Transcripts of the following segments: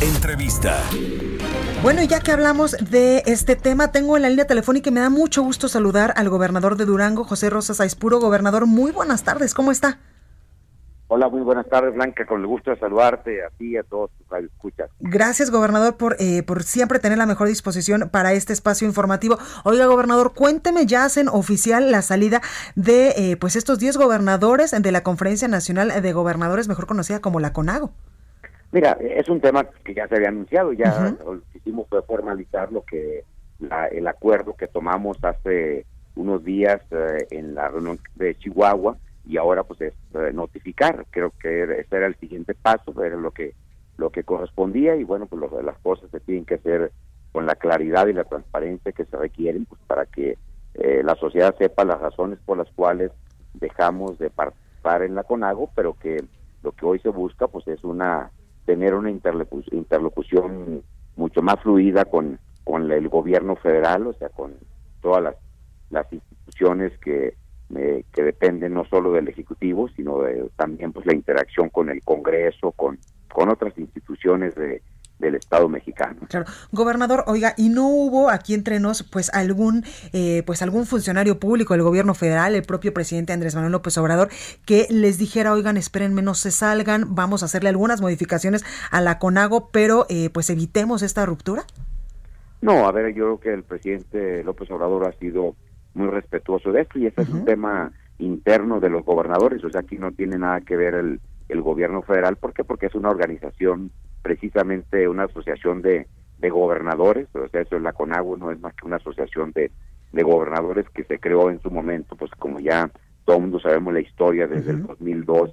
Entrevista. Bueno, y ya que hablamos de este tema, tengo en la línea telefónica y me da mucho gusto saludar al gobernador de Durango, José Rosas Aispuro. Gobernador, muy buenas tardes, ¿cómo está? Hola, muy buenas tardes, Blanca. Con el gusto de saludarte a ti y a todos tus escuchas. Gracias, gobernador, por, eh, por siempre tener la mejor disposición para este espacio informativo. Oiga, gobernador, cuénteme, ya hacen oficial la salida de eh, pues estos 10 gobernadores de la Conferencia Nacional de Gobernadores, mejor conocida como la CONAGO. Mira, es un tema que ya se había anunciado, ya lo que hicimos fue formalizar lo que el acuerdo que tomamos hace unos días eh, en la reunión de Chihuahua y ahora pues es eh, notificar. Creo que ese era el siguiente paso, era lo que lo que correspondía y bueno, pues lo, las cosas se tienen que hacer con la claridad y la transparencia que se requieren pues para que eh, la sociedad sepa las razones por las cuales dejamos de participar en la CONAGO, pero que lo que hoy se busca pues es una tener una interlocución mucho más fluida con, con el gobierno federal, o sea, con todas las, las instituciones que, eh, que dependen no solo del Ejecutivo, sino de, también pues la interacción con el Congreso, con, con otras instituciones de, del Estado mexicano. Claro, gobernador, oiga, y no hubo aquí entre nos, pues algún, eh, pues algún funcionario público del Gobierno Federal, el propio presidente Andrés Manuel López Obrador, que les dijera, oigan, espérenme, no se salgan, vamos a hacerle algunas modificaciones a la CONAGO, pero eh, pues evitemos esta ruptura. No, a ver, yo creo que el presidente López Obrador ha sido muy respetuoso de esto y este es un tema interno de los gobernadores, o sea, aquí no tiene nada que ver el, el gobierno federal, ¿por qué? Porque es una organización precisamente una asociación de, de gobernadores, o sea, eso es la CONAGUA, no es más que una asociación de, de gobernadores que se creó en su momento, pues como ya todo el mundo sabemos la historia desde el 2002,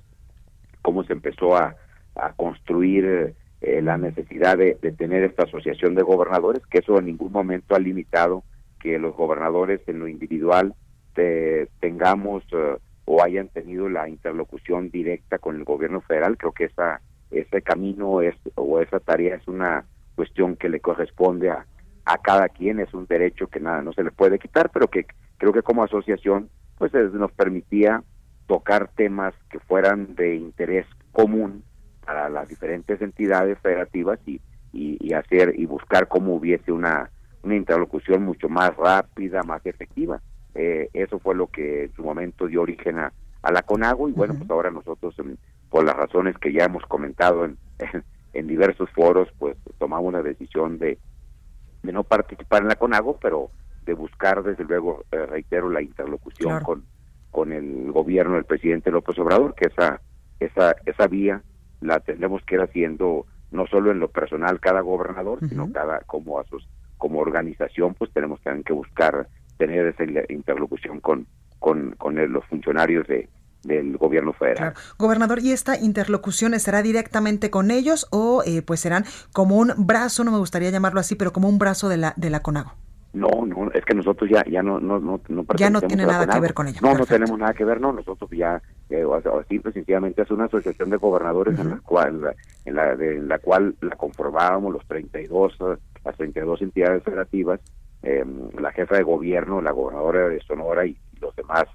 cómo se empezó a, a construir eh, la necesidad de, de, tener esta asociación de gobernadores, que eso en ningún momento ha limitado que los gobernadores en lo individual te, tengamos uh, o hayan tenido la interlocución directa con el gobierno federal. Creo que esa ese camino es o esa tarea es una cuestión que le corresponde a, a cada quien, es un derecho que nada no se le puede quitar, pero que creo que como asociación pues nos permitía tocar temas que fueran de interés común para las diferentes entidades federativas y, y, hacer y buscar cómo hubiese una, una interlocución mucho más rápida, más efectiva. Eh, eso fue lo que en su momento dio origen a, a la CONAGO y bueno, pues ahora nosotros por las razones que ya hemos comentado en, en, diversos foros, pues tomamos una decisión de, de no participar en la CONAGO, pero de buscar, desde luego, eh, reitero, la interlocución con, con el gobierno del presidente López Obrador, que esa, esa, esa vía la tendremos que ir haciendo no solo en lo personal cada gobernador, sino cada como como organización, pues tenemos también que buscar tener esa interlocución con, con, con los funcionarios de, del gobierno federal. Gobernador, ¿y esta interlocución será directamente con ellos o eh, pues serán como un brazo, no me gustaría llamarlo así, pero como un brazo de la, de la CONAGO? No, no, es que nosotros ya ya no no no, no ya no tiene nada que ver con ellos. No, no tenemos nada que ver, no, nosotros ya eh, simple sencillamente es una asociación de gobernadores en la cual en la de la cual la conformábamos los 32 las 32 entidades federativas, eh, la jefa de gobierno, la gobernadora de Sonora y los demás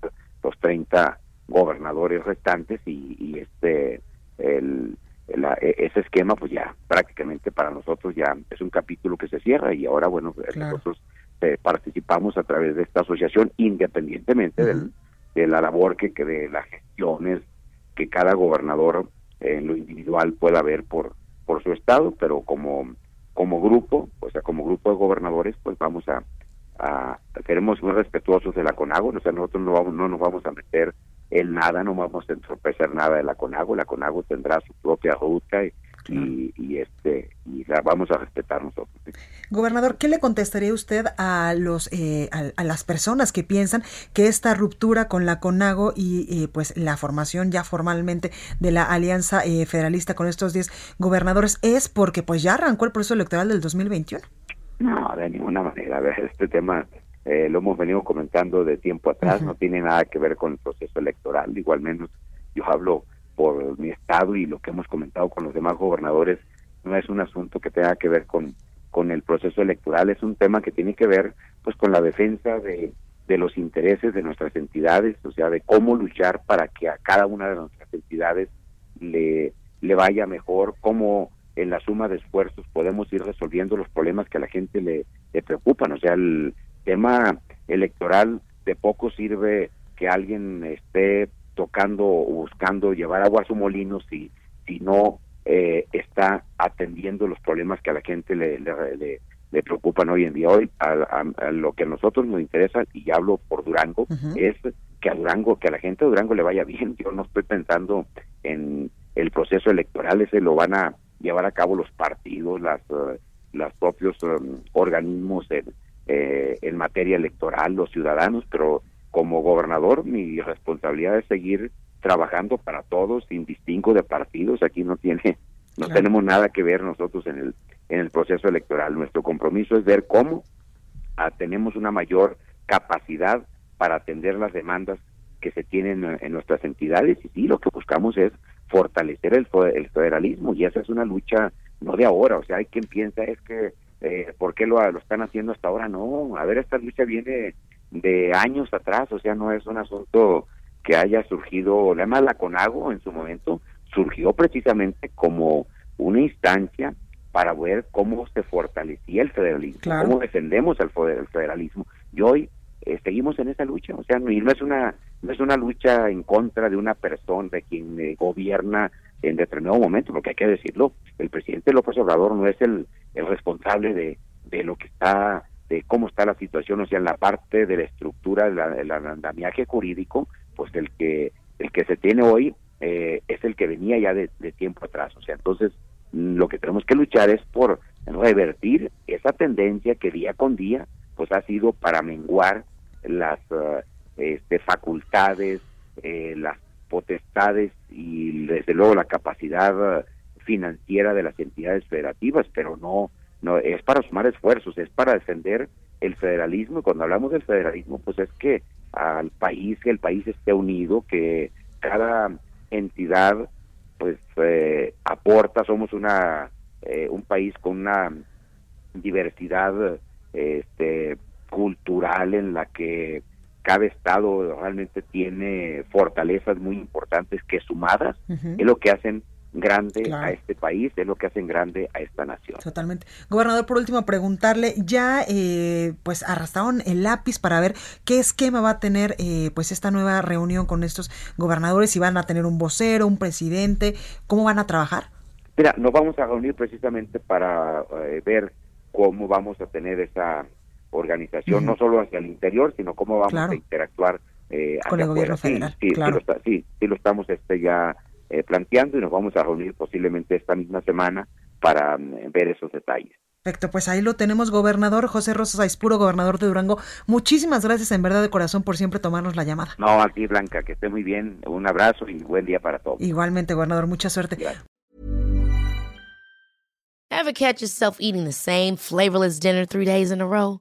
los 30 gobernadores restantes y, este el, e, ese esquema pues ya prácticamente para nosotros ya es un capítulo que se cierra y ahora bueno nosotros eh, participamos a través de esta asociación independientemente de la labor que, que de las gestiones que cada gobernador en lo individual pueda ver por por su estado pero como como grupo o sea como grupo de gobernadores pues vamos a, a seremos muy respetuosos de la CONAGO o sea nosotros no vamos no nos vamos a meter en nada, no vamos a entorpecer nada de la CONAGO, la CONAGO tendrá su propia ruta y, y, este y la vamos a respetar nosotros. Gobernador, ¿qué le contestaría usted a los eh, a, las personas que piensan que esta ruptura con la CONAGO y eh, pues la formación ya formalmente de la Alianza eh, Federalista con estos 10 gobernadores es porque pues ya arrancó el proceso electoral del 2021? No, de ninguna manera. A ver, este tema lo hemos venido comentando de tiempo atrás, no tiene nada que ver con el proceso electoral, igual menos yo hablo por mi estado y lo que hemos comentado con los demás gobernadores no es un asunto que tenga que ver con con el proceso electoral es un tema que tiene que ver pues con la defensa de, de los intereses de nuestras entidades, o sea, de cómo luchar para que a cada una de nuestras entidades le, le vaya mejor, cómo en la suma de esfuerzos podemos ir resolviendo los problemas que a la gente le, le preocupan. O sea, el tema electoral de poco sirve que alguien esté tocando o buscando llevar agua a su molino si, si no eh, está atendiendo los problemas que a la gente le, le, le, preocupan hoy en día. Hoy a, lo que a nosotros nos interesa, y hablo por Durango, es que a Durango, que a la gente de Durango le vaya bien. Yo no estoy pensando en el proceso electoral, ese lo van a llevar a cabo los partidos, las, uh, los propios um, organismos eh, en materia electoral, los ciudadanos, pero como gobernador mi responsabilidad es seguir trabajando para todos sin distingo de partidos. Aquí no tiene no tenemos nada que ver nosotros en el en el proceso electoral. Nuestro compromiso es ver cómo ah, tenemos una mayor capacidad para atender las demandas que se tienen en, nuestras entidades. Y sí lo que buscamos es fortalecer el, el federalismo y esa es una lucha no de ahora. O sea hay quien piensa es que eh, ¿por qué lo, lo están haciendo hasta ahora? No, a ver, esta lucha viene de años atrás, o sea, no es un asunto que haya surgido, además la CONAGO en su momento surgió precisamente como una instancia para ver cómo se fortalecía el federalismo, cómo defendemos el federalismo. Y hoy eh, seguimos en esa lucha, o sea, no, es una no es una lucha en contra de una persona, de quien eh, gobierna en determinado momento, porque hay que decirlo, el presidente López Obrador no es el, el responsable de, de lo que está de cómo está la situación, o sea, en la parte de la estructura del andamiaje jurídico, pues el que el que se tiene hoy eh, es el que venía ya de, tiempo atrás, o sea, entonces lo que tenemos que luchar es por revertir esa tendencia que día con día pues ha sido para menguar las uh, este, facultades, eh, las potestades y desde luego la capacidad uh, financiera de las entidades federativas, pero no no es para sumar esfuerzos, es para defender el federalismo. Y cuando hablamos del federalismo pues es que al país, que el país esté unido, que cada entidad pues eh, aporta, somos una eh, un país con una diversidad este en la que cada estado realmente tiene fortalezas muy importantes que sumadas es lo que hacen grande a este país, es lo que hacen grande a esta nación. Totalmente. Gobernador, por último, preguntarle, ya eh, pues arrastraron el lápiz para ver qué esquema va a tener eh, pues esta nueva reunión con estos gobernadores, si van a tener un vocero, un presidente, ¿cómo van a trabajar? Mira, nos vamos a reunir precisamente para eh, ver cómo vamos a tener esa organización, no solo hacia el interior, sino cómo vamos a interactuar con el gobierno federal. Sí, claro. sí, lo sí, sí lo estamos este ya eh, planteando y nos vamos a reunir posiblemente esta misma semana para mm, ver esos detalles. Perfecto, pues ahí lo tenemos, gobernador José Rosas Aispuro, gobernador de Durango. Muchísimas gracias en verdad de corazón por siempre tomarnos la llamada. No, a ti Blanca, que esté muy bien. Un abrazo y buen día para todos. Igualmente, gobernador, mucha suerte. Ever catch yourself eating the same flavorless dinner three days in a row?